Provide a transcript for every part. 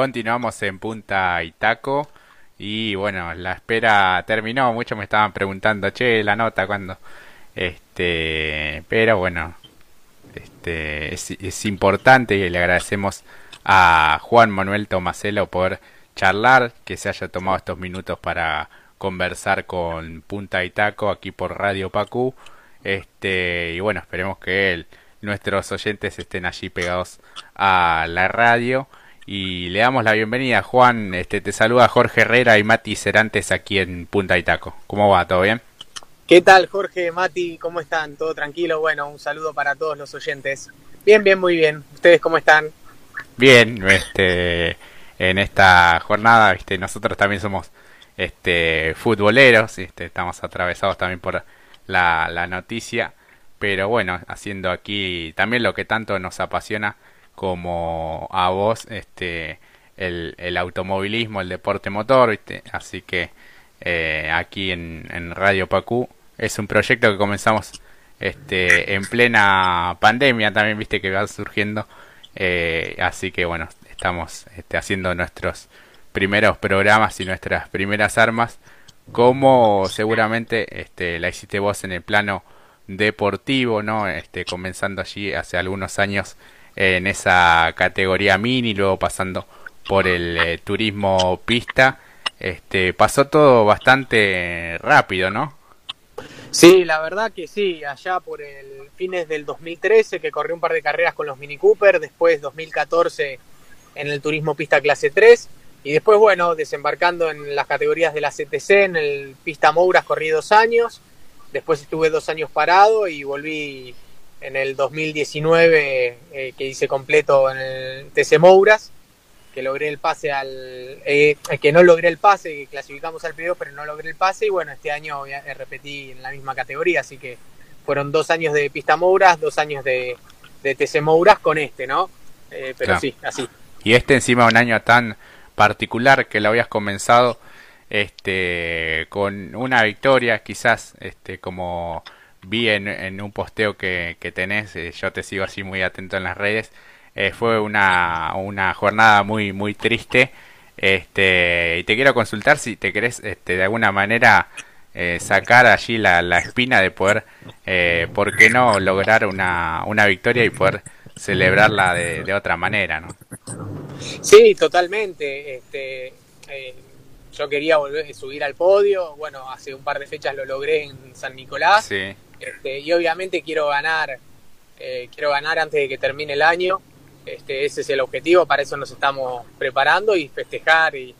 Continuamos en Punta Itaco y bueno, la espera terminó. Muchos me estaban preguntando, che, la nota cuando. Este, pero bueno, este, es, es importante y le agradecemos a Juan Manuel Tomaselo por charlar, que se haya tomado estos minutos para conversar con Punta Itaco aquí por Radio Pacú. Este, y bueno, esperemos que él, nuestros oyentes estén allí pegados a la radio. Y le damos la bienvenida, Juan. Este, te saluda Jorge Herrera y Mati Cerantes aquí en Punta Itaco. ¿Cómo va? ¿Todo bien? ¿Qué tal, Jorge, Mati? ¿Cómo están? ¿Todo tranquilo? Bueno, un saludo para todos los oyentes. Bien, bien, muy bien. ¿Ustedes cómo están? Bien, este, en esta jornada, este, nosotros también somos este, futboleros, este, estamos atravesados también por la, la noticia, pero bueno, haciendo aquí también lo que tanto nos apasiona, como a vos este el, el automovilismo, el deporte motor, así que eh, aquí en, en, Radio Pacú es un proyecto que comenzamos este en plena pandemia también, viste que va surgiendo, eh, así que bueno, estamos este, haciendo nuestros primeros programas y nuestras primeras armas, como seguramente este, la hiciste vos en el plano deportivo, ¿no? Este, comenzando allí hace algunos años en esa categoría mini, luego pasando por el eh, turismo pista. Este, pasó todo bastante rápido, ¿no? Sí, la verdad que sí, allá por el fines del 2013 que corrí un par de carreras con los Mini Cooper, después 2014 en el turismo pista clase 3 y después bueno, desembarcando en las categorías de la CTC, en el pista Mouras corrí dos años, después estuve dos años parado y volví en el 2019 eh, que hice completo en el TC Mouras, que logré el pase al... Eh, que no logré el pase, que clasificamos al periodo, pero no logré el pase y bueno, este año repetí en la misma categoría, así que fueron dos años de pista Mouras, dos años de, de TC Mouras con este, ¿no? Eh, pero sí, así. Y este encima un año tan particular que lo habías comenzado este con una victoria quizás este como vi en, un posteo que, que tenés, eh, yo te sigo así muy atento en las redes, eh, fue una, una jornada muy, muy triste. Este, y te quiero consultar si te querés este, de alguna manera eh, sacar allí la, la, espina de poder, ¿por qué no lograr una, una victoria y poder celebrarla de, de otra manera? ¿no? Sí, totalmente. Este, yo quería volver a subir al podio. Bueno, hace un par de fechas lo logré en San Nicolás. Sí. Este, y obviamente quiero ganar, eh, quiero ganar antes de que termine el año. Este, ese es el objetivo, para eso nos estamos preparando y festejar y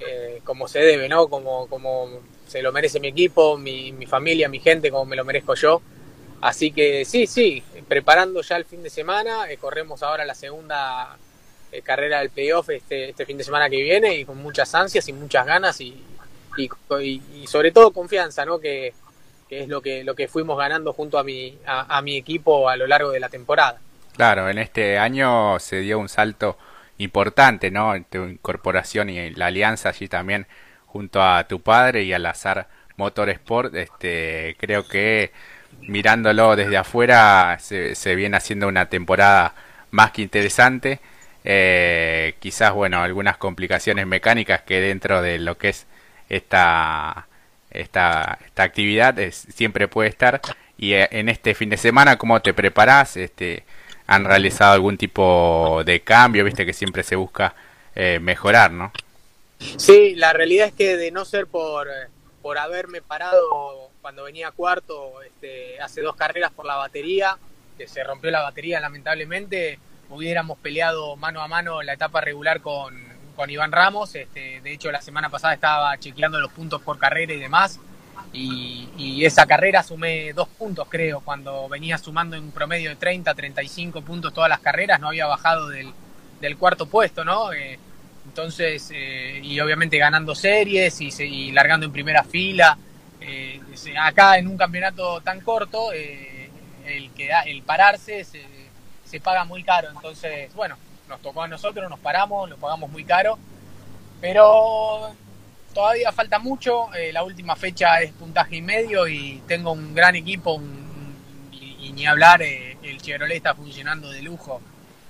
eh, como se debe, ¿no? Como, como se lo merece mi equipo, mi, mi, familia, mi gente, como me lo merezco yo. Así que sí, sí, preparando ya el fin de semana, eh, corremos ahora la segunda carrera del playoff este, este fin de semana que viene y con muchas ansias y muchas ganas y, y, y sobre todo confianza, ¿no? Que, que es lo que, lo que fuimos ganando junto a mi, a, mi equipo a lo largo de la temporada. Claro, en este año se dio un salto importante, ¿no? Tu incorporación y la alianza allí también junto a tu padre y al azar Motorsport, este, creo que mirándolo desde afuera se, se viene haciendo una temporada más que interesante. Eh, quizás, bueno, algunas complicaciones mecánicas que dentro de lo que es esta esta, esta actividad es, siempre puede estar. Y eh, en este fin de semana, ¿cómo te preparas Este, ¿Han realizado algún tipo de cambio? Viste que siempre se busca eh, mejorar, ¿no? Sí, la realidad es que de no ser por, por haberme parado cuando venía cuarto este, hace dos carreras por la batería, que se rompió la batería lamentablemente, hubiéramos peleado mano a mano la etapa regular con, con Iván Ramos. Este, de hecho, la semana pasada estaba chequeando los puntos por carrera y demás. Y, esa carrera sumé dos puntos, creo, cuando venía sumando en un promedio de 30, 35 puntos todas las carreras, no había bajado del, cuarto puesto, ¿no? Eh, entonces, eh, y obviamente ganando series y, largando en primera fila. Eh, acá en un campeonato tan corto, el, que, el pararse se, se paga muy caro. Entonces, bueno, nos tocó a nosotros, nos paramos, lo pagamos muy caro, pero todavía falta mucho, eh, la última fecha es puntaje y medio y tengo un gran equipo y, ni hablar, eh, el Chevrolet está funcionando de lujo,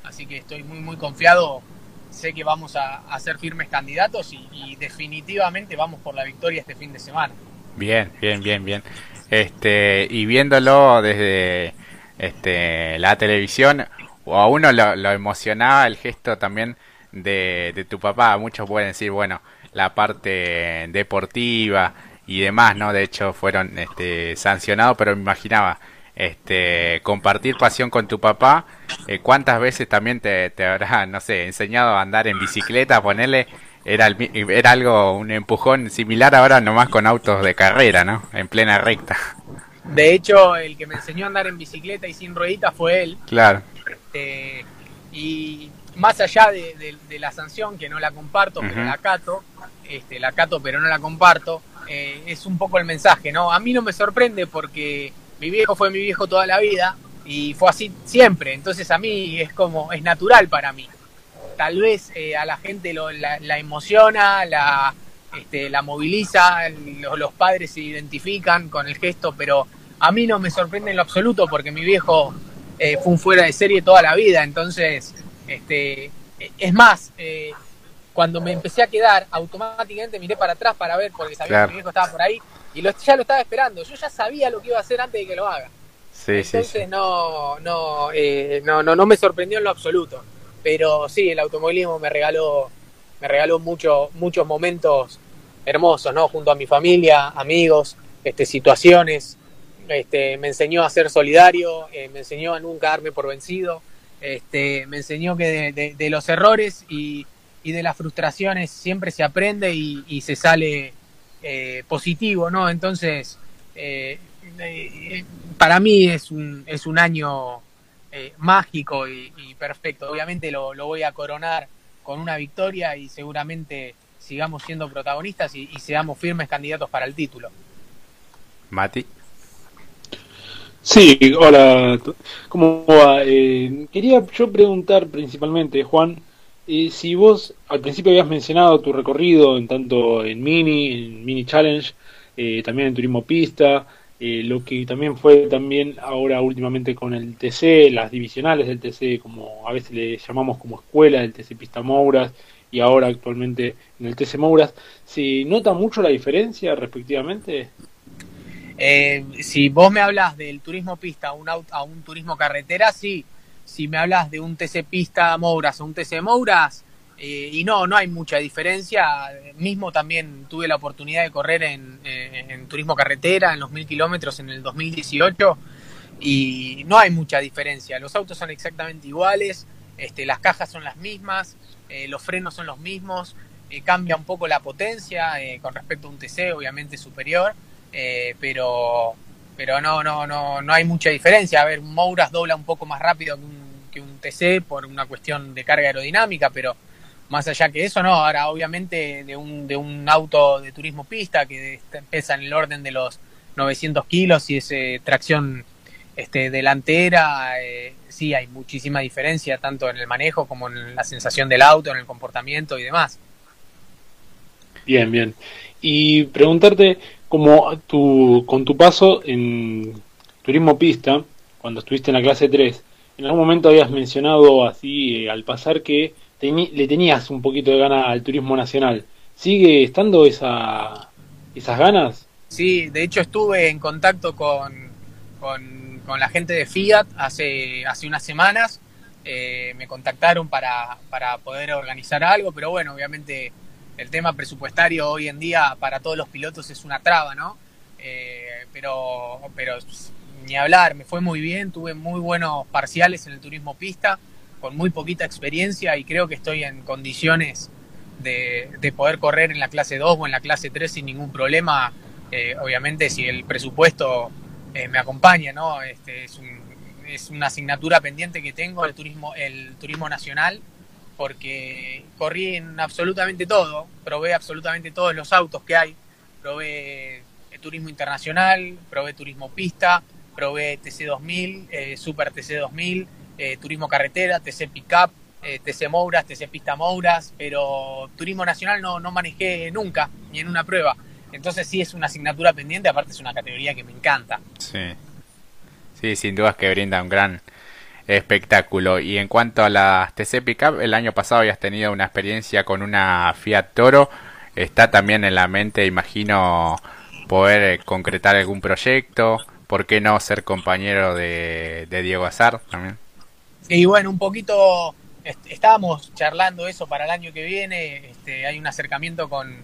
así que estoy muy muy confiado sé que vamos a, ser firmes candidatos y, y, definitivamente vamos por la victoria este fin de semana. Bien, bien, bien, bien. Este, y viéndolo desde este, la televisión, o a uno lo, lo emocionaba el gesto también de, de, tu papá. Muchos pueden decir, bueno, la parte deportiva y demás, ¿no? De hecho, fueron este, sancionados, pero me imaginaba este, compartir pasión con tu papá. Eh, ¿Cuántas veces también te, te, habrá, no sé, enseñado a andar en bicicleta, ponerle? Era, era algo, un empujón similar ahora nomás con autos de carrera, ¿no? En plena recta. De hecho, el que me enseñó a andar en bicicleta y sin rueditas fue él. Claro. Este, y más allá de, de, de, la sanción, que no la comparto, uh -huh. pero la cato, este, la cato pero no la comparto, eh, es un poco el mensaje, ¿no? A mí no me sorprende porque mi viejo fue mi viejo toda la vida y fue así siempre, entonces a mí es como, es natural para mí. Tal vez eh, a la gente lo, la, la, emociona, la, este, la moviliza, los, los padres se identifican con el gesto, pero a mí no me sorprende en lo absoluto porque mi viejo eh, fue un fuera de serie toda la vida, entonces, este, es más, eh, cuando me empecé a quedar, automáticamente miré para atrás para ver, porque sabía claro. que mi viejo estaba por ahí, y lo, ya lo estaba esperando, yo ya sabía lo que iba a hacer antes de que lo haga. Sí, entonces sí, sí. No, no, eh, no, no, no me sorprendió en lo absoluto, pero sí, el automovilismo me regaló, me regaló mucho, muchos momentos hermosos, ¿no? Junto a mi familia, amigos, este, situaciones, este, me enseñó a ser solidario, eh, me enseñó a nunca darme por vencido, este, me enseñó que de, los errores y, de las frustraciones siempre se aprende y, se sale eh, positivo, ¿no? Entonces, eh, para mí es un, es un año mágico y, perfecto. Obviamente lo, voy a coronar con una victoria y seguramente sigamos siendo protagonistas y seamos firmes candidatos para el título. Mati. Sí, hola, ¿cómo va? Eh, quería yo preguntar principalmente, Juan, eh, si vos al principio habías mencionado tu recorrido en tanto en Mini, en Mini Challenge, eh, también en Turismo Pista, eh, lo que también fue también ahora últimamente con el TC, las divisionales del TC, como a veces le llamamos como escuela del TC Pista Mouras, y ahora actualmente en el TC Mouras, ¿se nota mucho la diferencia respectivamente? Eh, si vos me hablas del turismo pista a un, a un turismo carretera, sí. Si me hablas de un TC pista Mouras o un TC Mouras, eh, y no, no hay mucha diferencia. Mismo también tuve la oportunidad de correr en, en turismo carretera, en los mil kilómetros en el 2018, y no hay mucha diferencia. Los autos son exactamente iguales, este, las cajas son las mismas, eh, los frenos son los mismos, eh, cambia un poco la potencia eh, con respecto a un TC, obviamente superior eh, pero pero no, no, no, no hay mucha diferencia. A ver, un Mouras dobla un poco más rápido que un, TC por una cuestión de carga aerodinámica, pero más allá que eso, no. Ahora, obviamente, de un, de un auto de turismo pista que pesa en el orden de los 900 kilos y es tracción este, delantera, eh, sí hay muchísima diferencia, tanto en el manejo como en la sensación del auto, en el comportamiento y demás. Bien, bien. Y preguntarte, como tu, con tu paso en turismo pista, cuando estuviste en la clase 3, en algún momento habías mencionado así eh, al pasar que le tenías un poquito de gana al turismo nacional. ¿Sigue estando esa, esas ganas? Sí, de hecho estuve en contacto con, con, con la gente de Fiat hace, hace unas semanas. Eh, me contactaron para, para poder organizar algo, pero bueno, obviamente el tema presupuestario hoy en día para todos los pilotos es una traba, ¿no? Eh, pero, pero ni hablar, me fue muy bien, tuve muy buenos parciales en el turismo pista, con muy poquita experiencia y creo que estoy en condiciones de, de poder correr en la clase 2 o en la clase 3 sin ningún problema, eh, obviamente si el presupuesto eh, me acompaña, ¿no? Este, es, es una asignatura pendiente que tengo, el turismo, el turismo nacional, porque corrí en absolutamente todo, probé absolutamente todos los autos que hay, probé el turismo internacional, probé turismo pista, probé TC2000, eh, Super TC2000, eh, turismo carretera, TC Pickup, eh, TC Mouras, TC Pista Mouras, pero turismo nacional no, no manejé nunca, ni en una prueba. Entonces sí es una asignatura pendiente, aparte es una categoría que me encanta. Sí, sí sin dudas que brinda un gran espectáculo. Y en cuanto a las TC Pickup, el año pasado habías tenido una experiencia con una Fiat Toro. Está también en la mente, imagino, poder eh, concretar algún proyecto. ¿Por qué no ser compañero de, Diego Azar también? Y bueno, un poquito estábamos charlando eso para el año que viene. Este, hay un acercamiento con,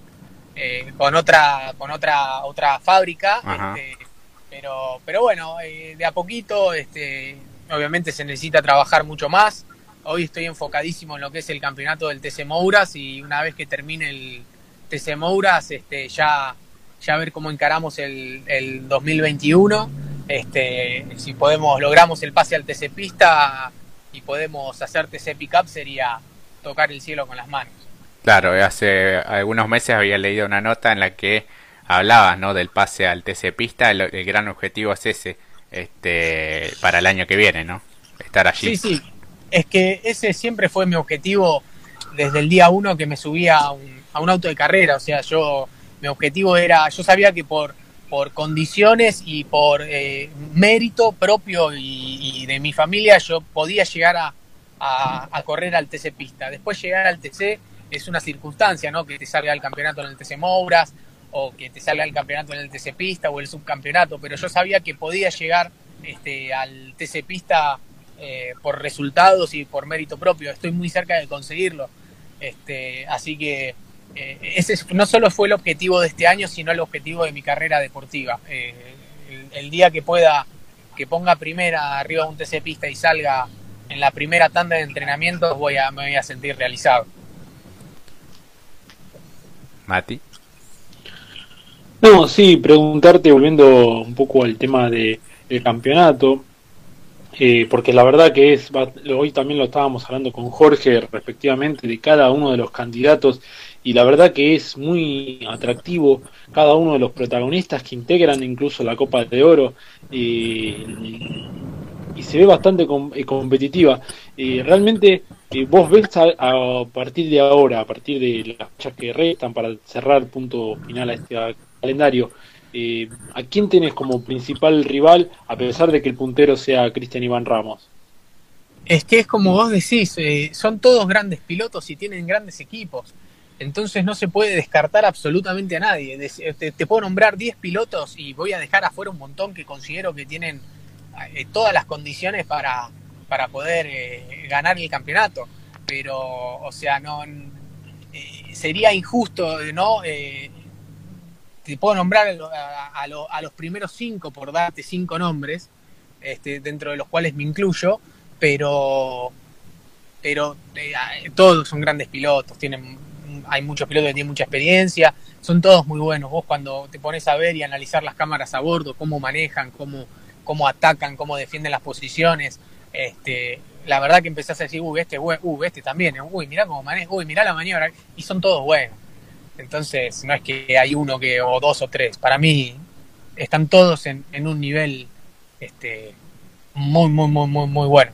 eh, con otra con otra otra fábrica. Este, pero, pero bueno, eh, de a poquito, este, obviamente se necesita trabajar mucho más. Hoy estoy enfocadísimo en lo que es el campeonato del TC Mouras y una vez que termine el TC Mouras, este, ya, ya ver cómo encaramos el, el 2021. Este, si podemos, logramos el pase al TC Pista y podemos hacer TC Pickup sería tocar el cielo con las manos. Claro, hace algunos meses había leído una nota en la que hablabas, ¿no? Del pase al TC Pista, el, gran objetivo es ese, este, para el año que viene, ¿no? Estar allí. Sí, sí, es que ese siempre fue mi objetivo desde el día uno que me subía a un, a un auto de carrera, o sea, yo, mi objetivo era, yo sabía que por, por condiciones y por eh, mérito propio y, de mi familia yo podía llegar a, a, correr al TC Pista. Después llegar al TC es una circunstancia, ¿no? Que te salga el campeonato en el TC Mouras o que te salga el campeonato en el TC Pista o el subcampeonato, pero yo sabía que podía llegar este, al TC Pista eh, por resultados y por mérito propio. Estoy muy cerca de conseguirlo. Este, así que eh, ese no solo fue el objetivo de este año, sino el objetivo de mi carrera deportiva. Eh, el, día que pueda, que ponga primera arriba de un TC Pista y salga en la primera tanda de entrenamientos, voy a, me voy a sentir realizado. Mati. No, sí, preguntarte, volviendo un poco al tema de, del campeonato, eh, porque la verdad que es, hoy también lo estábamos hablando con Jorge respectivamente de cada uno de los candidatos y la verdad que es muy atractivo cada uno de los protagonistas que integran incluso la Copa de Oro y, se ve bastante eh, competitiva. realmente eh, vos ves a, partir de ahora, a partir de las fechas que restan para cerrar punto final a este calendario, eh, ¿a quién tenés como principal rival a pesar de que el puntero sea Cristian Iván Ramos? Es que es como vos decís, eh, son todos grandes pilotos y tienen grandes equipos. Entonces no se puede descartar absolutamente a nadie. Te, puedo nombrar 10 pilotos y voy a dejar afuera un montón que considero que tienen eh, todas las condiciones para, para poder ganar el campeonato. Pero, o sea, no sería injusto, ¿no? Te puedo nombrar a, los primeros cinco por darte cinco nombres, este, dentro de los cuales me incluyo, pero, pero eh, todos son grandes pilotos, tienen, hay muchos pilotos que tienen mucha experiencia, son todos muy buenos. Vos cuando te pones a ver y analizar las cámaras a bordo, cómo manejan, cómo, cómo atacan, cómo defienden las posiciones, este, la verdad que empezás a decir, uy, este, uy, este también, uy, mirá cómo maneja, uy, mirá la maniobra, y son todos buenos. Entonces, no es que hay uno que, o dos o tres. Para mí, están todos en, un nivel este, muy, muy, muy, muy, muy bueno.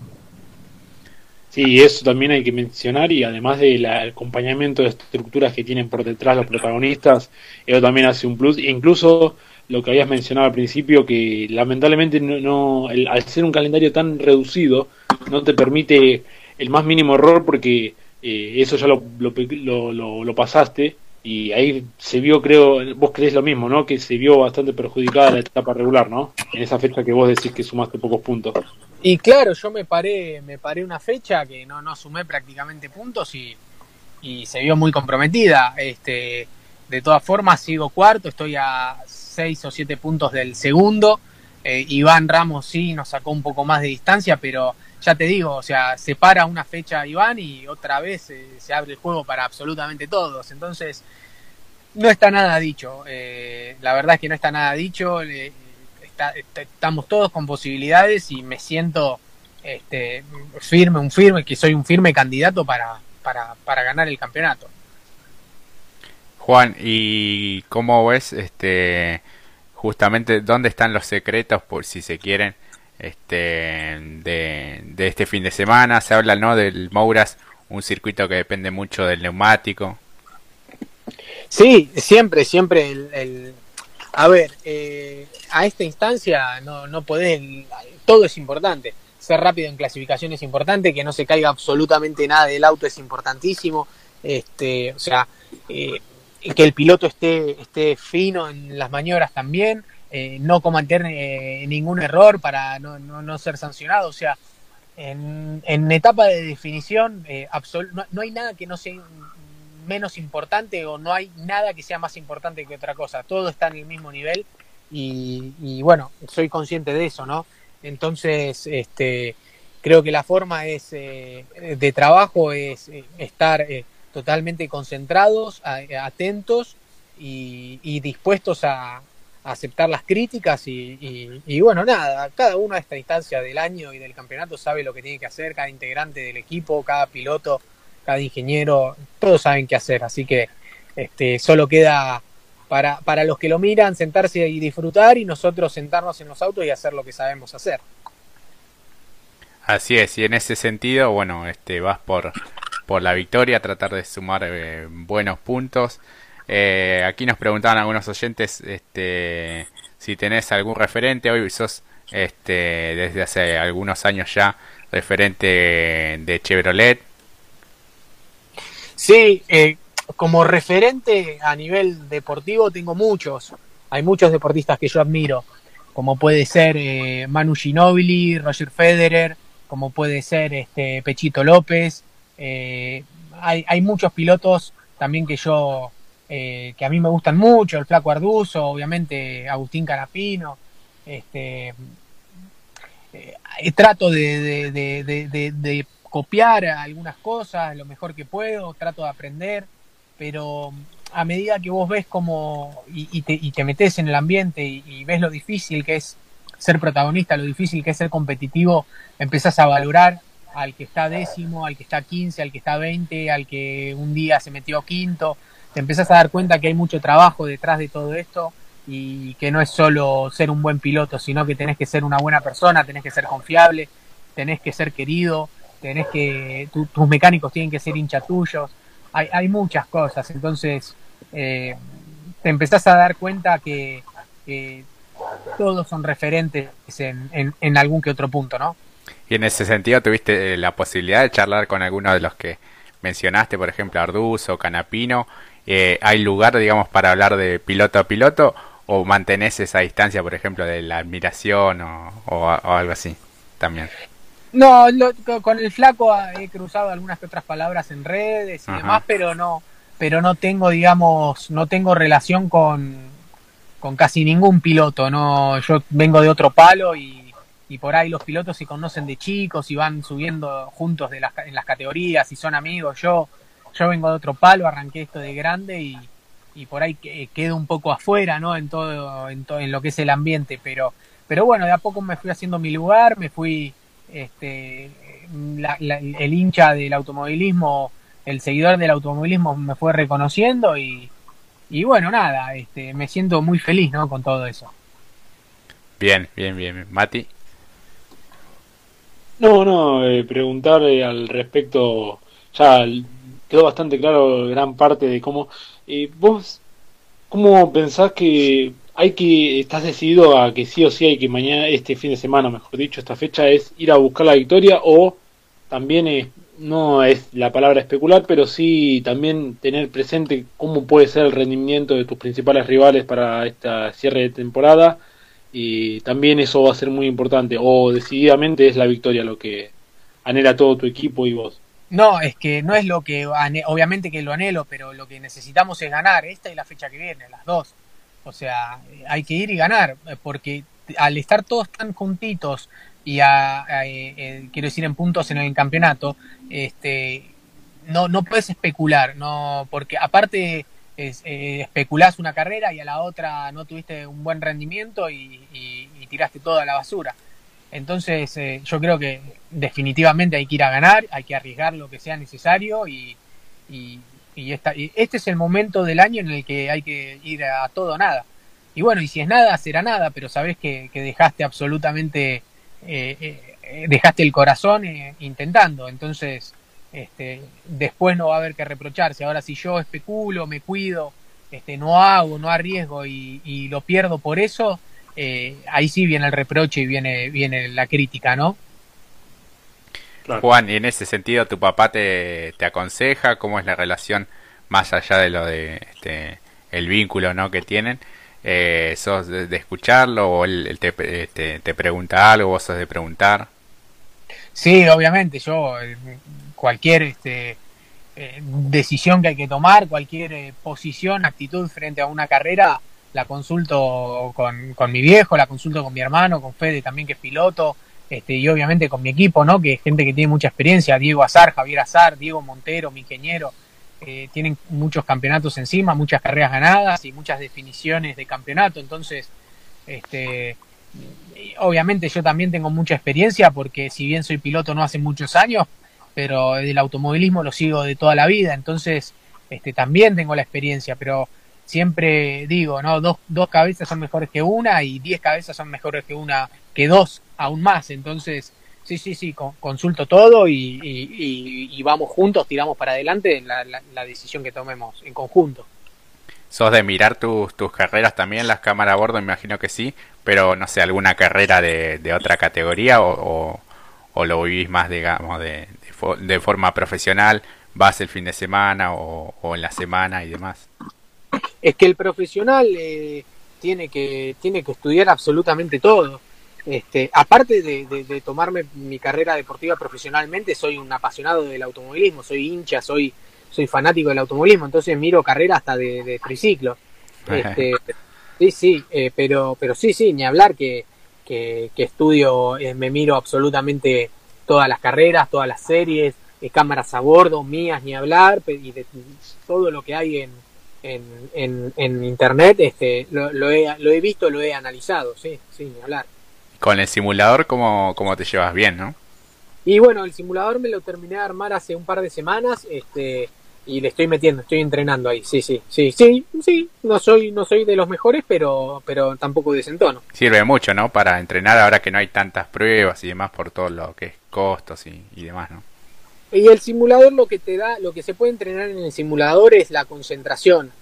Sí, eso también hay que mencionar y además del acompañamiento de estructuras que tienen por detrás los protagonistas, eso también hace un plus. E incluso lo que habías mencionado al principio, que lamentablemente no, al ser un calendario tan reducido, no te permite el más mínimo error porque eh, eso ya lo, lo, lo, lo pasaste y ahí se vio, creo, vos crees lo mismo, ¿no? Que se vio bastante perjudicada la etapa regular, ¿no? En esa fecha que vos decís que sumaste pocos puntos. Y claro, yo me paré, me paré una fecha que no, no sumé prácticamente puntos y, y se vio muy comprometida. Este, de todas formas, sigo cuarto, estoy a seis o siete puntos del segundo. Eh, Iván Ramos sí nos sacó un poco más de distancia, pero ya te digo, o sea, se para una fecha Iván y otra vez eh, se abre el juego para absolutamente todos. Entonces, no está nada dicho. Eh, la verdad es que no está nada dicho. estamos todos con posibilidades y me siento este, firme, un firme, que soy un firme candidato para, para, para ganar el campeonato. Juan, ¿y cómo ves este justamente dónde están los secretos por si se quieren? Este, de, este fin de semana. Se habla ¿no? del Mouras, un circuito que depende mucho del neumático. Sí, siempre, siempre el... A ver, eh, a esta instancia no, no podés, todo es importante. ser rápido en clasificación es importante, que no se caiga absolutamente nada del auto es importantísimo. Este, o sea, eh, que el piloto esté, esté fino en las maniobras también, eh, no cometer eh, ningún error para no, no, ser sancionado. O sea, en, en etapa de definición eh, no, no, hay nada que no sea menos importante o no hay nada que sea más importante que otra cosa. Todo está en el mismo nivel y, y bueno, soy consciente de eso, ¿no? Entonces, este, creo que la forma es de trabajo es estar totalmente concentrados, atentos y, dispuestos a, aceptar las críticas y, bueno, nada, cada uno a esta instancia del año y del campeonato sabe lo que tiene que hacer, cada integrante del equipo, cada piloto, cada ingeniero, todos saben qué hacer, así que este, solo queda para, para los que lo miran sentarse y disfrutar y nosotros sentarnos en los autos y hacer lo que sabemos hacer. Así es, y en ese sentido, bueno, este vas por por la victoria, tratar de sumar eh, buenos puntos. Eh, aquí nos preguntaban algunos oyentes este, si tenés algún referente. Hoy sos este, desde hace algunos años ya referente de Chevrolet. Sí, eh, como referente a nivel deportivo tengo muchos. Hay muchos deportistas que yo admiro, como puede ser Manu Ginobili, Roger Federer, como puede ser este, Pechito López, eh, hay, muchos pilotos también que yo, eh, que a mí me gustan mucho, el Flaco Arduzo, obviamente Agustín Carapino, este, eh, trato de, de, copiar algunas cosas lo mejor que puedo, trato de aprender, pero a medida que vos ves como y, te, y te, metes en el ambiente y, y, ves lo difícil que es ser protagonista, lo difícil que es ser competitivo, empezás a valorar al que está décimo, al que está quince, al que está veinte, al que un día se metió quinto. Te empezás a dar cuenta que hay mucho trabajo detrás de todo esto y que no es solo ser un buen piloto, sino que tenés que ser una buena persona, tenés que ser confiable, tenés que ser querido, tenés que tus mecánicos tienen que ser hincha tuyos. Hay, hay muchas cosas, entonces eh, te empezás a dar cuenta que, todos son referentes en, en algún que otro punto, ¿no? Y en ese sentido, ¿tuviste eh, la posibilidad de charlar con alguno de los que mencionaste, por ejemplo, Arduzo, Canapino? Eh, ¿Hay lugar, digamos, para hablar de piloto a piloto? ¿O mantenés esa distancia, por ejemplo, de la admiración o, algo así también? No, con el flaco he cruzado algunas que otras palabras en redes y demás, pero no, pero no tengo, digamos, no tengo relación con, con casi ningún piloto. No, yo vengo de otro palo y y por ahí los pilotos se conocen de chicos y van subiendo juntos de las, en las categorías y son amigos. Yo, yo vengo de otro palo, arranqué esto de grande y, y por ahí quedo un poco afuera, ¿no? En todo, en todo, en lo que es el ambiente, pero, pero bueno, de a poco me fui haciendo mi lugar, me fui, este, el hincha del automovilismo, el seguidor del automovilismo me fue reconociendo y, y bueno, nada, este, me siento muy feliz, ¿no? Con todo eso. Bien, bien, bien. Mati. No, no, eh, preguntar eh, al respecto, ya quedó bastante claro gran parte de cómo... ¿Vos cómo pensás que hay que, estás decidido a que sí o sí hay que mañana, este fin de semana, mejor dicho, esta fecha es ir a buscar la victoria o también es, no es la palabra especular, pero sí también tener presente cómo puede ser el rendimiento de tus principales rivales para esta cierre de temporada y también eso va a ser muy importante o decididamente es la victoria lo que anhela todo tu equipo y vos. No, es que no es lo que, obviamente que lo anhelo, pero lo que necesitamos es ganar, esta y la fecha que viene, las dos. O sea, hay que ir y ganar, porque al estar todos tan juntitos y a, eh, eh, quiero decir en puntos en el campeonato, este, no, no puedes especular, no, porque aparte es, eh, especulás una carrera y a la otra no tuviste un buen rendimiento y, tiraste toda la basura. Entonces eh, yo creo que definitivamente hay que ir a ganar, hay que arriesgar lo que sea necesario y, y, este es el momento del año en el que hay que ir a todo o nada. Y bueno, y si es nada, será nada, pero sabes que, dejaste absolutamente, eh, eh, dejaste el corazón intentando. Entonces este, después no va a haber que reprocharse. Ahora, si yo especulo, me cuido, este, no hago, no arriesgo y, lo pierdo por eso, eh, ahí sí viene el reproche y viene, viene la crítica, ¿no? Juan, y en ese sentido, ¿tu papá te, te aconseja? ¿Cómo es la relación más allá de lo de este, el vínculo ¿no? que tienen? Eh, ¿Sos de, escucharlo o él, te, te, te, pregunta algo, vos sos de preguntar? Sí, obviamente, yo eh, cualquier este, eh, decisión que hay que tomar, cualquier eh, posición, actitud frente a una carrera, la consulto con, con mi viejo, la consulto con mi hermano, con Fede también que es piloto, este, y obviamente con mi equipo, ¿no? Que es gente que tiene mucha experiencia, Diego Azar, Javier Azar, Diego Montero, mi ingeniero, eh, tienen muchos campeonatos encima, muchas carreras ganadas y muchas definiciones de campeonato, entonces, este, obviamente yo también tengo mucha experiencia porque si bien soy piloto no hace muchos años, pero del automovilismo lo sigo de toda la vida, entonces, este, también tengo la experiencia, pero siempre digo, ¿no? Dos, dos cabezas son mejores que una y diez cabezas son mejores que una, que dos aún más. Entonces, sí, sí, sí, consulto todo y, y, vamos juntos, tiramos para adelante la, la, decisión que tomemos en conjunto. ¿Sos de mirar tus, tus carreras también, las cámaras a bordo? Imagino que sí, pero no sé, alguna carrera de, de otra categoría o, o, lo vivís más, digamos, de, de, forma profesional, vas el fin de semana o, o en la semana y demás es que el profesional eh, tiene que tiene que estudiar absolutamente todo. Este, aparte de, tomarme mi carrera deportiva profesionalmente, soy un apasionado del automovilismo, soy hincha, soy soy fanático del automovilismo, entonces miro carreras hasta de, triciclo. Este, sí, sí, eh, pero pero sí, sí, ni hablar que, que, estudio, eh, me miro absolutamente todas las carreras, todas las series, cámaras a bordo, mías, ni hablar, y de todo lo que hay en, en, en, internet, este, lo, lo, he, lo he visto, lo he analizado, sí, sí, hablar. Con el simulador, ¿cómo, ¿cómo te llevas bien, no? Y bueno, el simulador me lo terminé de armar hace un par de semanas, este, y le estoy metiendo, estoy entrenando ahí, sí, sí, sí, sí, sí, no soy, no soy de los mejores, pero, pero tampoco desentono. Sirve mucho, ¿no? Para entrenar ahora que no hay tantas pruebas y demás por todo lo que es costos y, y demás, ¿no? Y el simulador lo que te da, lo que se puede entrenar en el simulador es la concentración.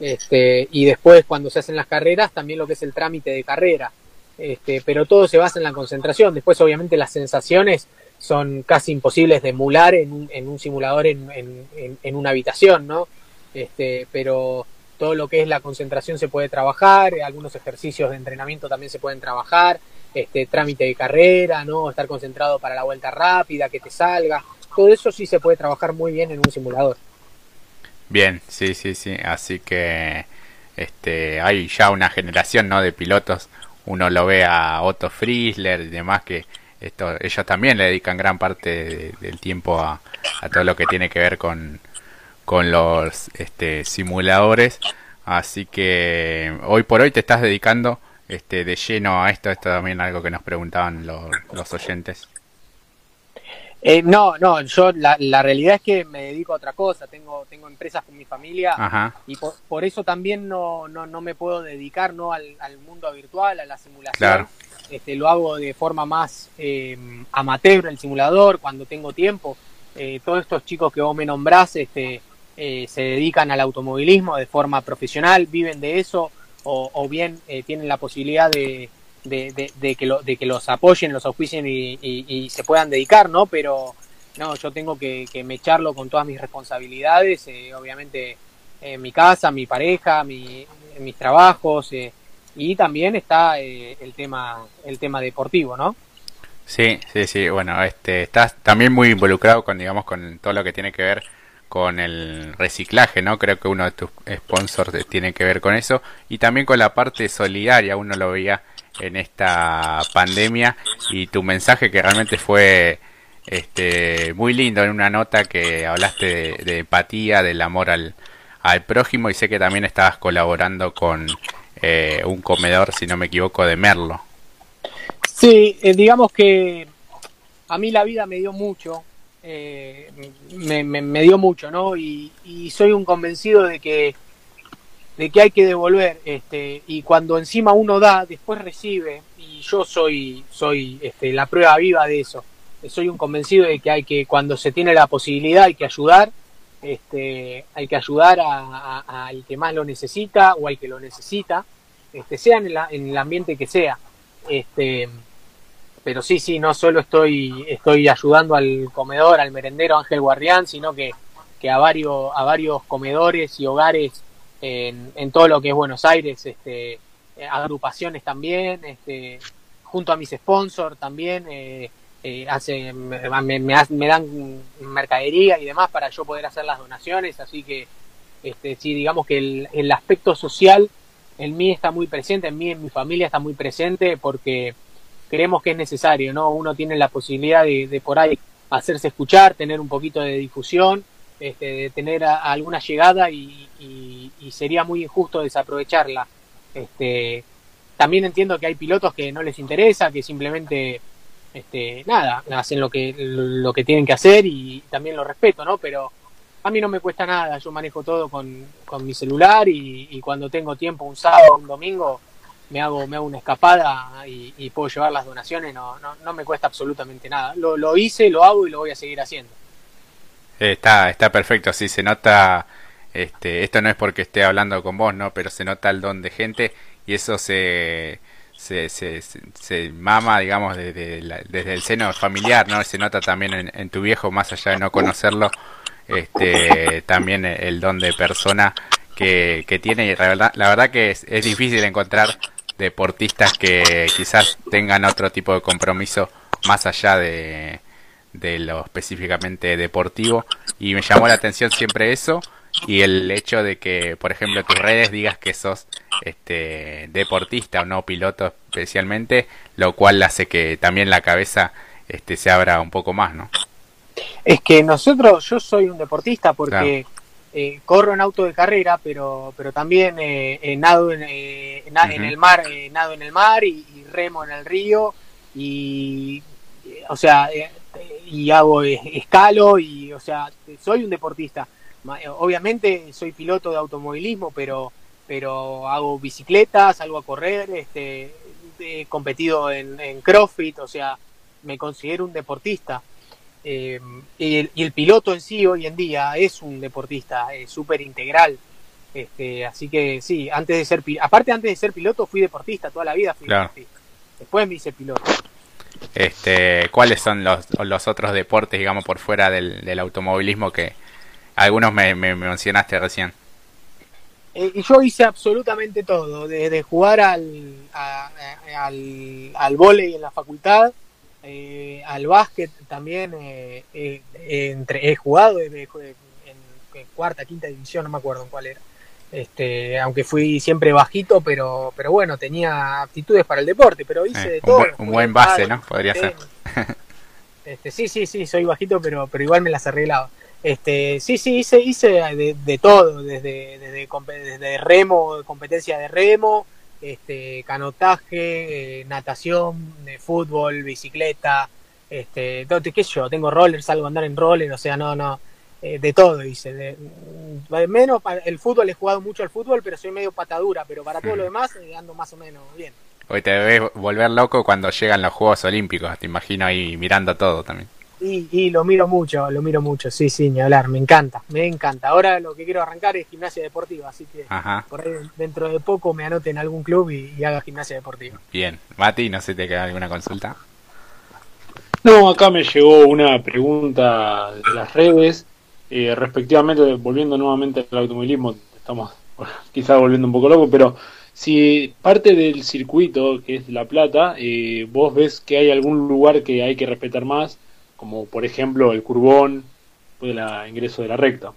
este, y después cuando se hacen las carreras, también lo que es el trámite de carrera. Este, pero todo se basa en la concentración. Después, obviamente, las sensaciones son casi imposibles de emular en un, en un simulador en, en, en, una habitación, ¿no? Este, pero todo lo que es la concentración se puede trabajar, algunos ejercicios de entrenamiento también se pueden trabajar, este, trámite de carrera, ¿no? Estar concentrado para la vuelta rápida, que te salga todo eso sí se puede trabajar muy bien en un simulador. Bien, sí, sí, sí. Así que este, hay ya una generación ¿no? de pilotos. Uno lo ve a Otto Friesler y demás que esto, ellos también le dedican gran parte del tiempo a, todo lo que tiene que ver con, con los este, simuladores. Así que hoy por hoy te estás dedicando este, de lleno a esto. Esto también algo que nos preguntaban los, los oyentes. Eh, no, no, yo la, la, realidad es que me dedico a otra cosa, tengo, tengo empresas con mi familia y por, eso también no, no, no, me puedo dedicar ¿no? al, al mundo virtual, a la simulación. Este, lo hago de forma más eh, amateur el simulador, cuando tengo tiempo. Eh, todos estos chicos que vos me nombrás este, eh, se dedican al automovilismo de forma profesional, viven de eso o, o bien eh, tienen la posibilidad de, de, de, que, lo, de que los apoyen, los auspicien y, se puedan dedicar, ¿no? Pero no, yo tengo que, que me echarlo con todas mis responsabilidades, eh, obviamente mi casa, mi pareja, mi, mis trabajos eh, y también está eh, el tema el tema deportivo, ¿no? Sí, sí, sí. Bueno, este, estás también muy involucrado con, digamos, con todo lo que tiene que ver con el reciclaje, ¿no? Creo que uno de tus sponsors tiene que ver con eso y también con la parte solidaria. Uno lo veía en esta pandemia y tu mensaje que realmente fue este muy lindo en una nota que hablaste de, empatía, del amor al, al, prójimo y sé que también estabas colaborando con eh, un comedor, si no me equivoco, de Merlo. Sí, eh, digamos que a mí la vida me dio mucho, eh, me, me, dio mucho, ¿no? y soy un convencido de que de que hay que devolver este y cuando encima uno da después recibe y yo soy soy este, la prueba viva de eso. Soy un convencido de que hay que cuando se tiene la posibilidad hay que ayudar este hay que ayudar al que más lo necesita o al que lo necesita este sea en, en el ambiente que sea. Este pero sí, sí, no solo estoy, estoy ayudando al comedor, al merendero Ángel Guardián, sino que, que a, varios, a varios comedores y hogares en, todo lo que es Buenos Aires, este, agrupaciones también, este, junto a mis sponsors también, eh, eh, hace, me, me, dan mercadería y demás para yo poder hacer las donaciones, así que este, sí, digamos que el, el aspecto social en mí está muy presente, en mí, en mi familia está muy presente porque creemos que es necesario, ¿no? Uno tiene la posibilidad de, por ahí hacerse escuchar, tener un poquito de difusión, este, de tener alguna llegada y, sería muy injusto desaprovecharla. Este, también entiendo que hay pilotos que no les interesa, que simplemente este, nada, hacen lo que, lo que tienen que hacer y también lo respeto, ¿no? Pero a mí no me cuesta nada, yo manejo todo con, con mi celular y, cuando tengo tiempo, un sábado, un domingo, me hago, me hago una escapada y, puedo llevar las donaciones, no, no, no, me cuesta absolutamente nada. Lo, lo hice, lo hago y lo voy a seguir haciendo. Está, está perfecto, sí, se nota, este, esto no es porque esté hablando con vos, ¿no? Pero se nota el don de gente y eso se, se, se, mama, digamos, desde, desde el seno familiar, ¿no? Se nota también en, tu viejo, más allá de no conocerlo, este, también el don de persona que, que tiene. La verdad, la verdad que es, es difícil encontrar deportistas que quizás tengan otro tipo de compromiso más allá de, de lo específicamente deportivo y me llamó la atención siempre eso y el hecho de que por ejemplo tus redes digas que sos este deportista o no piloto especialmente lo cual hace que también la cabeza este se abra un poco más no es que nosotros, yo soy un deportista porque eh, corro en auto de carrera, pero, pero también eh, nado en, eh, en, el mar, nado en el mar y, remo en el río y, o sea, y hago escalo y, o sea, soy un deportista. Obviamente soy piloto de automovilismo, pero, pero hago bicicletas, salgo a correr, este, he competido en, en CrossFit, o sea, me considero un deportista. Eh, y, el, piloto en sí hoy en día es un deportista súper integral. Este, así que sí, antes de ser aparte antes de ser piloto fui deportista, toda la vida fui deportista. Después me hice piloto. Este, ¿cuáles son los, los otros deportes, digamos, por fuera del, automovilismo que algunos me, mencionaste recién? Eh, yo hice absolutamente todo, desde jugar al, al, al volei en la facultad, eh, al básquet también eh, eh, entre, he jugado en, cuarta, quinta división, no me acuerdo en cuál era. Este, aunque fui siempre bajito, pero, pero bueno, tenía aptitudes para el deporte, pero hice de todo. un buen base, ¿no? Podría ser. Este, sí, sí, sí, soy bajito, pero, pero igual me las arreglaba. Este, sí, sí, hice, hice de, de todo, desde, desde, desde remo, competencia de remo, este, canotaje, eh, natación, eh, fútbol, bicicleta, este, todo, qué sé yo, tengo roller, salgo a andar en roller, o sea, no, no, eh, de todo hice. De, mm, menos el fútbol, he jugado mucho al fútbol, pero soy medio patadura, pero para todo lo mm. demás ando más o menos bien. Hoy te debes volver loco cuando llegan los Juegos Olímpicos, te imagino ahí mirando todo también. Y, lo miro mucho, lo miro mucho, sí, sí, ni hablar, me encanta, me encanta. Ahora lo que quiero arrancar es gimnasia deportiva, así que por ahí dentro de poco me anote en algún club y, haga gimnasia deportiva. Bien, Mati, no sé te queda alguna consulta. No, acá me llegó una pregunta de las redes, eh, respectivamente, volviendo nuevamente al automovilismo, estamos quizás volviendo un poco loco, pero si parte del circuito, que es La Plata, eh, vos ves que hay algún lugar que hay que respetar más, como por ejemplo el curbón el ingreso de la recta.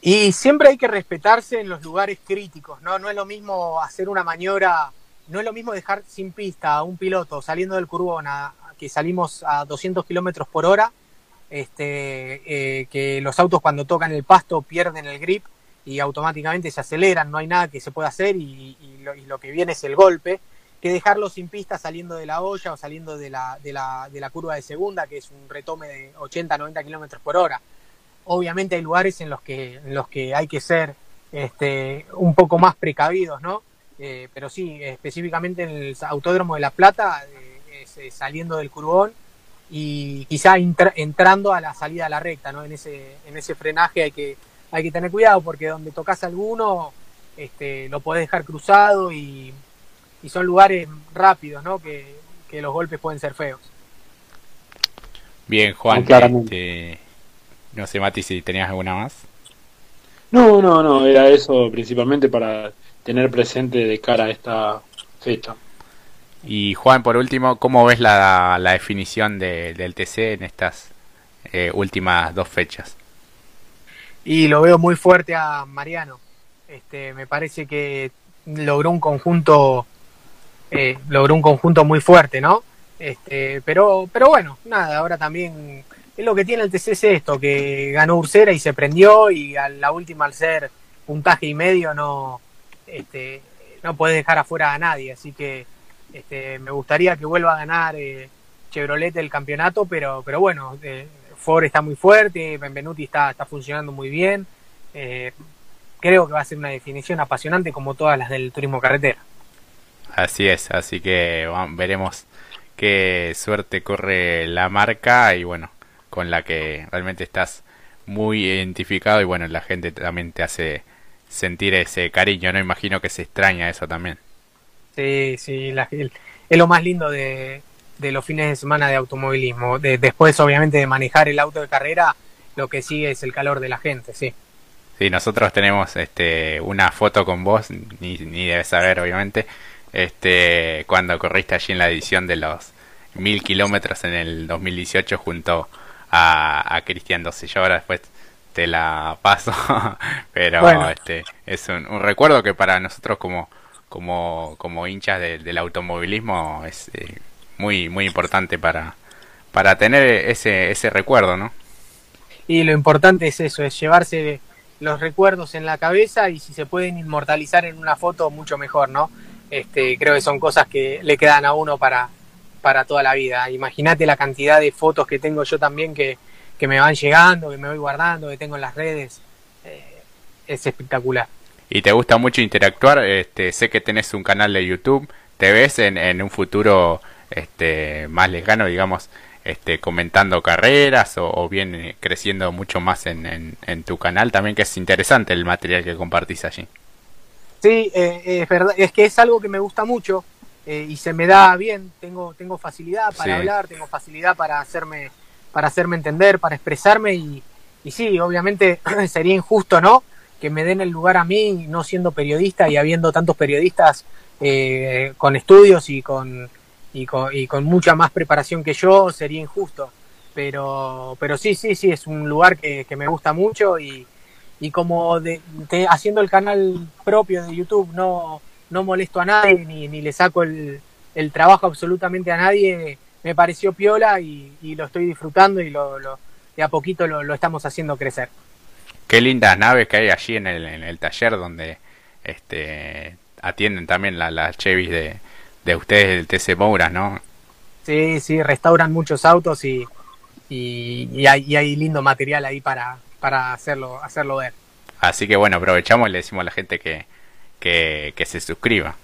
Y siempre hay que respetarse en los lugares críticos, ¿no? No es lo mismo hacer una maniobra, no es lo mismo dejar sin pista a un piloto saliendo del curbón a, que salimos a 200 kilómetros por hora, este, eh, que los autos cuando tocan el pasto pierden el grip y automáticamente se aceleran, no hay nada que se pueda hacer y, lo, que viene es el golpe que dejarlo sin pista saliendo de la olla o saliendo de la, de la, de la curva de segunda, que es un retome de 80-90 kilómetros por hora. Obviamente hay lugares en los que, en los que hay que ser este, un poco más precavidos, ¿no? Eh, pero sí, específicamente en el Autódromo de La Plata, eh, eh, saliendo del curbón y quizá entrando a la salida a la recta, ¿no? En ese, en ese frenaje hay que, hay que tener cuidado porque donde tocas alguno, este, lo podés dejar cruzado y, y son lugares rápidos, ¿no? Que, que los golpes pueden ser feos. Bien, Juan, este, no sé, Mati, si tenías alguna más. No, no, no, era eso principalmente para tener presente de cara a esta fecha. Y Juan, por último, ¿cómo ves la, la definición de, del TC en estas eh, últimas dos fechas? Y lo veo muy fuerte a Mariano. Este, me parece que logró un conjunto, eh, logró un conjunto muy fuerte, ¿no? Este, pero, pero bueno, nada, ahora también es lo que tiene el TC esto, que ganó Ursera y se prendió y a la última al ser puntaje y medio no, este, no puedes dejar afuera a nadie, así que este, me gustaría que vuelva a ganar eh, Chevrolet el campeonato, pero, pero bueno, eh, Ford está muy fuerte, Benvenuti está, está funcionando muy bien, creo que va a ser una definición apasionante como todas las del turismo carretera. Así es, así que veremos qué suerte corre la marca y bueno, con la que realmente estás muy identificado y bueno, la gente también te hace sentir ese cariño, ¿no? Imagino que se extraña eso también. Sí, sí, es lo más lindo de, los fines de semana de automovilismo. después, obviamente, de manejar el auto de carrera, lo que sigue es el calor de la gente, sí. Sí, nosotros tenemos este, una foto con vos, ni, ni debes saber, obviamente, este, cuando corriste allí en la edición de los mil kilómetros en el 2018 junto a, a Cristian Doce. Yo ahora después te la paso, pero este es un, recuerdo que para nosotros como como como hinchas del automovilismo es eh, muy muy importante para para tener ese ese recuerdo, ¿no? Y lo importante es eso, es llevarse los recuerdos en la cabeza y si se pueden inmortalizar en una foto mucho mejor, ¿no? Este, creo que son cosas que le quedan a uno para, para toda la vida. Imagínate la cantidad de fotos que tengo yo también que, que me van llegando, que me voy guardando, que tengo en las redes. Eh, es espectacular. ¿Y te gusta mucho interactuar? Este, sé que tenés un canal de YouTube. ¿Te ves en, en un futuro este, más lejano, digamos, este, comentando carreras o, bien eh, creciendo mucho más en, en, tu canal? También que es interesante el material que compartís allí. Sí, eh, es verdad, es que es algo que me gusta mucho y se me da bien. Tengo, tengo facilidad para hablar, tengo facilidad para hacerme para hacerme entender, para expresarme y, y sí, obviamente sería injusto, ¿no? Que me den el lugar a mí, no siendo periodista y habiendo tantos periodistas eh, con estudios y con, y con, y con mucha más preparación que yo, sería injusto. Pero, pero sí, sí, sí, es un lugar que, que me gusta mucho y, y como de, haciendo el canal propio de YouTube no, no molesto a nadie ni, ni le saco el, el trabajo absolutamente a nadie, me pareció piola y, lo estoy disfrutando y lo, de a poquito lo, estamos haciendo crecer. Qué lindas naves que hay allí en el, en el taller donde este atienden también las la Chevys de, de ustedes del TC Moura, ¿no? Sí, sí, restauran muchos autos y, y, hay, hay, lindo material ahí para, para hacerlo, hacerlo ver. Así que bueno, aprovechamos y le decimos a la gente que, que, que se suscriba.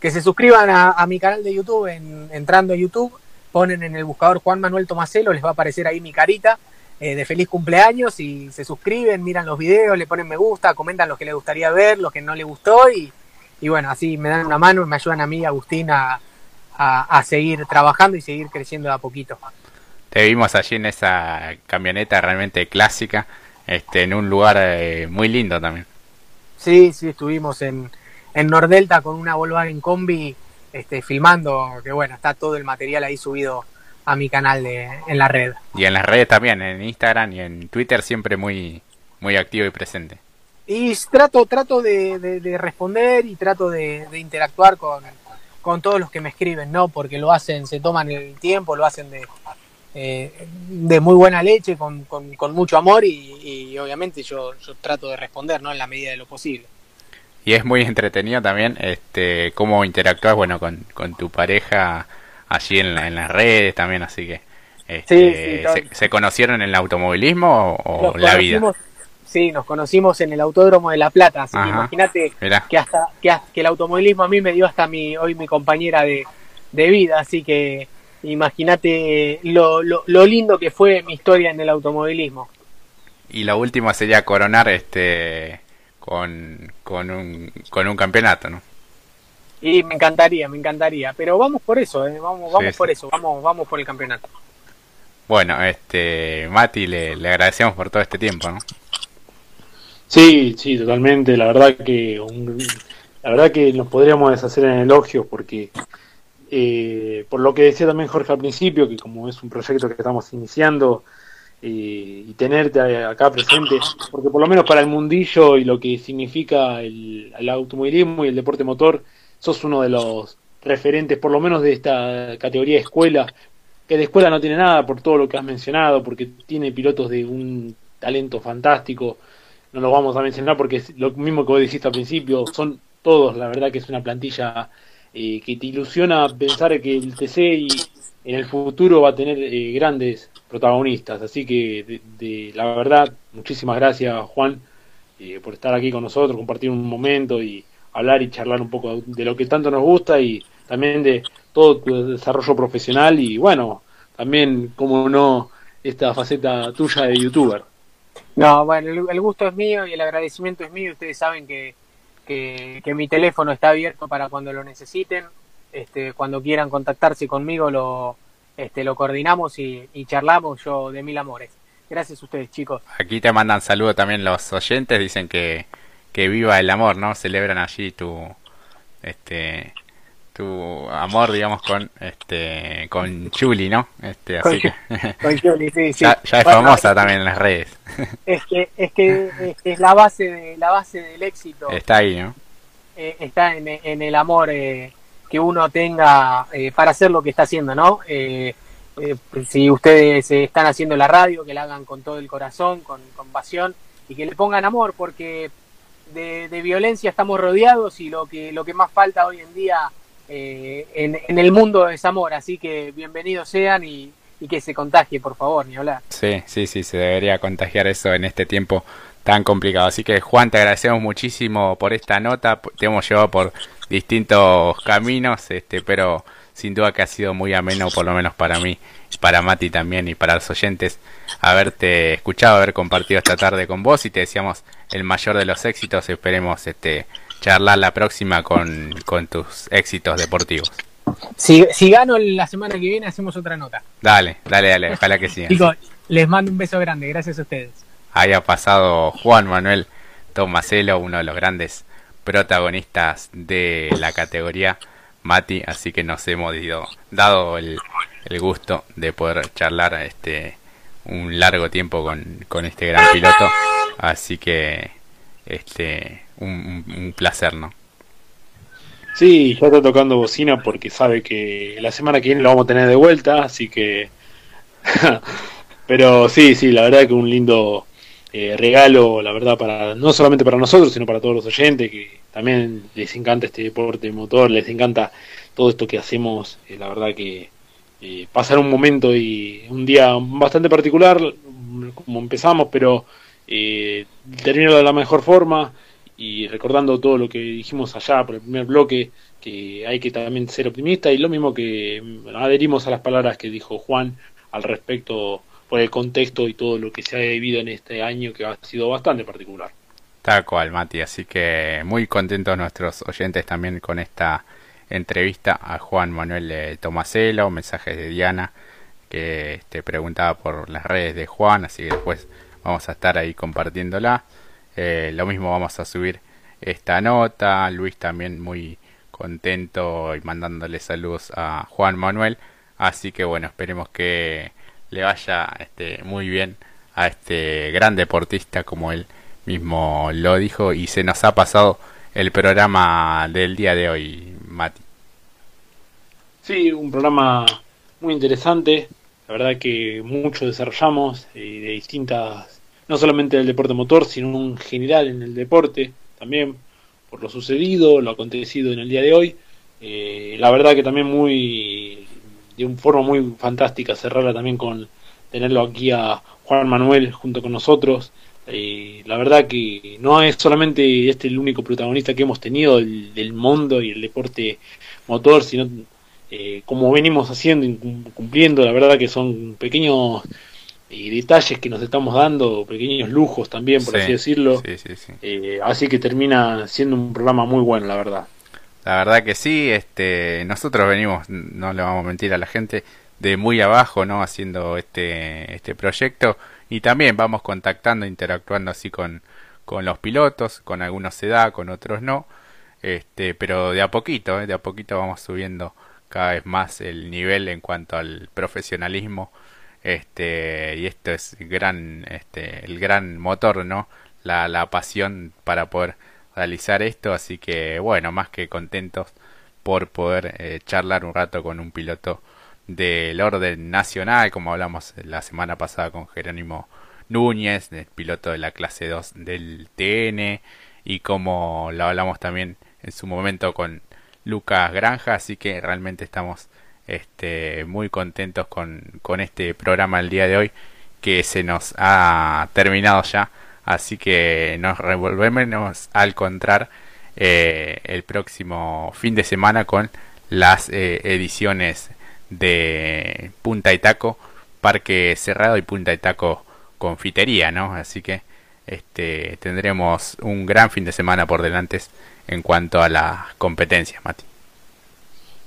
Que se suscriban a, a mi canal de YouTube en, entrando a YouTube ponen en el buscador Juan Manuel Tomaselo, les va a aparecer ahí mi carita eh, de feliz cumpleaños y se suscriben, miran los videos, le ponen me gusta, comentan lo que les gustaría ver, lo que no les gustó y, y bueno, así me dan una mano y me ayudan a mí, Agustín, a, a, seguir trabajando y seguir creciendo de a poquito. Te vimos allí en esa camioneta realmente clásica, este, en un lugar eh, muy lindo también. Sí, sí, estuvimos en, en Nordelta con una Volkswagen Combi este, filmando, que bueno, está todo el material ahí subido a mi canal de, en la red. Y en las redes también, en Instagram y en Twitter siempre muy, muy activo y presente. Y trato, trato de, responder y trato de, interactuar con, con, todos los que me escriben, ¿no? Porque lo hacen, se toman el tiempo, lo hacen de, eh, de muy buena leche, con, con, mucho amor y, y obviamente yo, yo trato de responder, ¿no? En la medida de lo posible. Y es muy entretenido también este cómo interactúas bueno con, con tu pareja allí en, en las redes también así que este, se, conocieron en el automovilismo o, la vida sí nos conocimos en el autódromo de la plata así que imagínate que hasta que, el automovilismo a mí me dio hasta mi hoy mi compañera de, de vida así que imagínate lo, lo, lo lindo que fue mi historia en el automovilismo y lo último sería coronar este con, con, un, con un campeonato, ¿no? Y me encantaría, me encantaría. Pero vamos por eso, ¿eh? vamos, vamos por eso, vamos, vamos por el campeonato. Bueno, este, Mati, le, le agradecemos por todo este tiempo, ¿no? Sí, sí, totalmente. La verdad que la verdad que nos podríamos deshacer en elogios porque eh, por lo que decía también Jorge al principio, que como es un proyecto que estamos iniciando eh, y tenerte acá presente, porque por lo menos para el mundillo y lo que significa el, automovilismo y el deporte motor, sos uno de los referentes, por lo menos de esta categoría de escuela, que de escuela no tiene nada por todo lo que has mencionado, porque tiene pilotos de un talento fantástico, no lo vamos a mencionar porque es lo mismo que vos dijiste al principio, son todos, la verdad que es una plantilla eh, que te ilusiona pensar que el TC y en el futuro va a tener eh, grandes protagonistas, así que de, la verdad, muchísimas gracias Juan eh, por estar aquí con nosotros, compartir un momento y hablar y charlar un poco de lo que tanto nos gusta y también de todo tu desarrollo profesional y bueno, también, como no, esta faceta tuya de youtuber. No, bueno, el, gusto es mío y el agradecimiento es mío. Ustedes saben que, que, mi teléfono está abierto para cuando lo necesiten. Este, cuando quieran contactarse conmigo lo, este, lo coordinamos y, charlamos yo de mil amores. Gracias a ustedes, chicos. Aquí te mandan saludos también los oyentes, dicen que, que viva el amor, ¿no? Celebran allí tu, este, tu amor, digamos, con este con Julie, ¿no? Este, así que con Julie, sí, sí. Ya, es famosa también en las redes. Es que es que es, la base de la base del éxito. Está ahí, ¿no? Eh, está en, en, el amor eh, que uno tenga eh, para hacer lo que está haciendo, ¿no? si ustedes están haciendo la radio, que la hagan con todo el corazón, con, con pasión y que le pongan amor, porque de, de violencia estamos rodeados y lo que lo que más falta hoy en día eh, en, el mundo es amor, así que bienvenidos sean y, que se contagie, por favor, ni hablar. Sí, sí, sí, se debería contagiar eso en este tiempo tan complicado. Así que Juan, te agradecemos muchísimo por esta nota, te hemos llevado por distintos caminos, este, pero sin duda que ha sido muy ameno, por lo menos para mí, para Mati también y para los oyentes, haberte escuchado, haber compartido esta tarde con vos y te decíamos el mayor de los éxitos, esperemos este charlar la próxima con, tus éxitos deportivos. Si, si gano la semana que viene, hacemos otra nota. Dale, dale, dale, ojalá que sí. Chicos, les mando un beso grande, gracias a ustedes. Haya pasado Juan Manuel Tomaselo, uno de los grandes protagonistas de la categoría Mati, así que nos hemos dado el, el gusto de poder charlar este un largo tiempo con, con este gran piloto, así que este un, placer, ¿no? Sí, ya está tocando bocina porque sabe que la semana que viene lo vamos a tener de vuelta, así que... Pero sí, sí, la verdad que un lindo eh, regalo, la verdad, para no solamente para nosotros, sino para todos los oyentes, que también les encanta este deporte motor, les encanta todo esto que hacemos, eh, la verdad que eh, pasar un momento y un día bastante particular, como empezamos, pero eh, terminarlo de la mejor forma, y recordando todo lo que dijimos allá por el primer bloque, que hay que también ser optimista y lo mismo que adherimos a las palabras que dijo Juan al respecto por el contexto y todo lo que se ha vivido en este año que ha sido bastante particular. Tal cual, Mati, así que muy contentos nuestros oyentes también con esta entrevista a Juan Manuel eh, Tomaselo, mensajes de Diana que te preguntaba por las redes de Juan, así que después vamos a estar ahí compartiéndola. Eh, lo mismo vamos a subir esta nota. Luis también muy contento y mandándole saludos a Juan Manuel. Así que bueno, esperemos que le vaya este, muy bien a este gran deportista como él mismo lo dijo y se nos ha pasado el programa del día de hoy, Mati. Sí, un programa muy interesante. La verdad que mucho desarrollamos y de distintas no solamente del deporte motor, sino en general en el deporte también, por lo sucedido, lo acontecido en el día de hoy. Eh, la verdad que también muy, de una forma muy fantástica, cerrarla también con tenerlo aquí a Juan Manuel junto con nosotros. Eh, la verdad que no es solamente este el único protagonista que hemos tenido del, mundo y el deporte motor, sino eh, como venimos haciendo y cumpliendo, la verdad que son pequeños y detalles que nos estamos dando, pequeños lujos también, por así decirlo. Eh, así que termina siendo un programa muy bueno, la verdad. La verdad que sí, este, nosotros venimos, no le vamos a mentir a la gente, de muy abajo, ¿no? Haciendo este, este proyecto y también vamos contactando, interactuando así con, con los pilotos, con algunos se da, con otros no, este, pero de a poquito, ¿eh? de a poquito vamos subiendo cada vez más el nivel en cuanto al profesionalismo, este, y esto es gran, este, el gran motor, ¿no? La, la pasión para poder realizar esto, así que bueno, más que contentos por poder eh, charlar un rato con un piloto del orden nacional, como hablamos la semana pasada con Jerónimo Núñez, el piloto de la clase 2 del TN, y como lo hablamos también en su momento con Lucas Granja, así que realmente estamos este, muy contentos con, con este programa el día de hoy que se nos ha terminado ya Así que nos revolvemos al encontrar eh, el próximo fin de semana con las eh, ediciones de Punta y Taco, Parque Cerrado y Punta y Taco Confitería, ¿no? Así que este, tendremos un gran fin de semana por delante en cuanto a la competencia, Mati.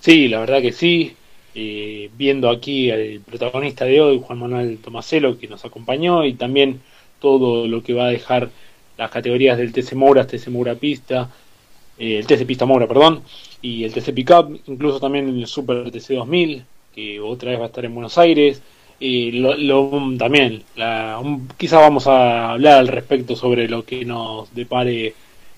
Sí, la verdad que sí. Eh, viendo aquí al protagonista de hoy, Juan Manuel Tomaselo, que nos acompañó, y también todo lo que va a dejar las categorías del TC Moura, TC Moura Pista, eh, el TC Pista Moura, perdón, y el TC Pickup, incluso también el Super TC 2000, que otra vez va a estar en Buenos Aires. Y lo, también, la, quizás vamos a hablar al respecto sobre lo que nos depare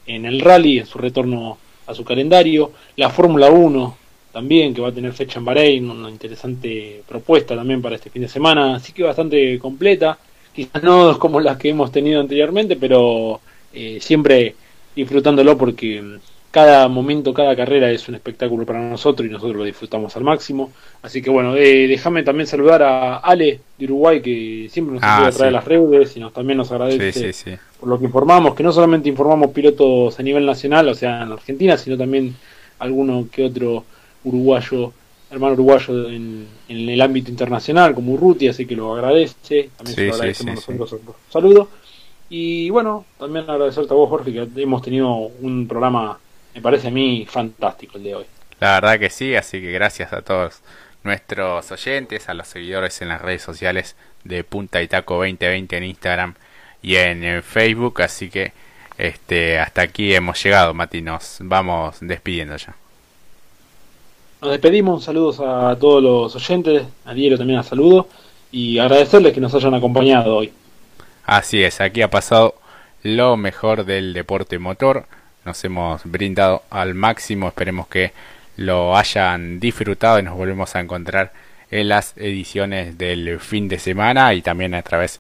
en el rally, en su retorno a su calendario. La Fórmula 1 también, que va a tener fecha en Bahrein, una interesante propuesta también para este fin de semana, así que bastante completa. Quizás no como las que hemos tenido anteriormente, pero eh, siempre disfrutándolo porque cada momento, cada carrera es un espectáculo para nosotros y nosotros lo disfrutamos al máximo. Así que bueno, eh, déjame también saludar a Ale de Uruguay que siempre nos ah, ayuda a las redes y nos, también nos agradece por lo que informamos, que no solamente informamos pilotos a nivel nacional, o sea, en Argentina, sino también alguno que otro uruguayo hermano uruguayo en, el ámbito internacional, como Urruti, así que lo agradece. También se lo agradecemos nosotros. Un saludo. Y bueno, también agradecerte a vos, Jorge, que hemos tenido un programa, me parece a mí, fantástico el de hoy. La verdad que sí, así que gracias a todos nuestros oyentes, a los seguidores en las redes sociales de Punta y Taco 2020 en Instagram y en, Facebook. Así que este hasta aquí hemos llegado, Mati. Nos vamos despidiendo ya. Nos despedimos, saludos a todos los oyentes, a Diego también a saludo. Y agradecerles que nos hayan acompañado hoy. Así es, aquí ha pasado lo mejor del deporte motor, nos hemos brindado al máximo, esperemos que lo hayan disfrutado y nos volvemos a encontrar en las ediciones del fin de semana y también a través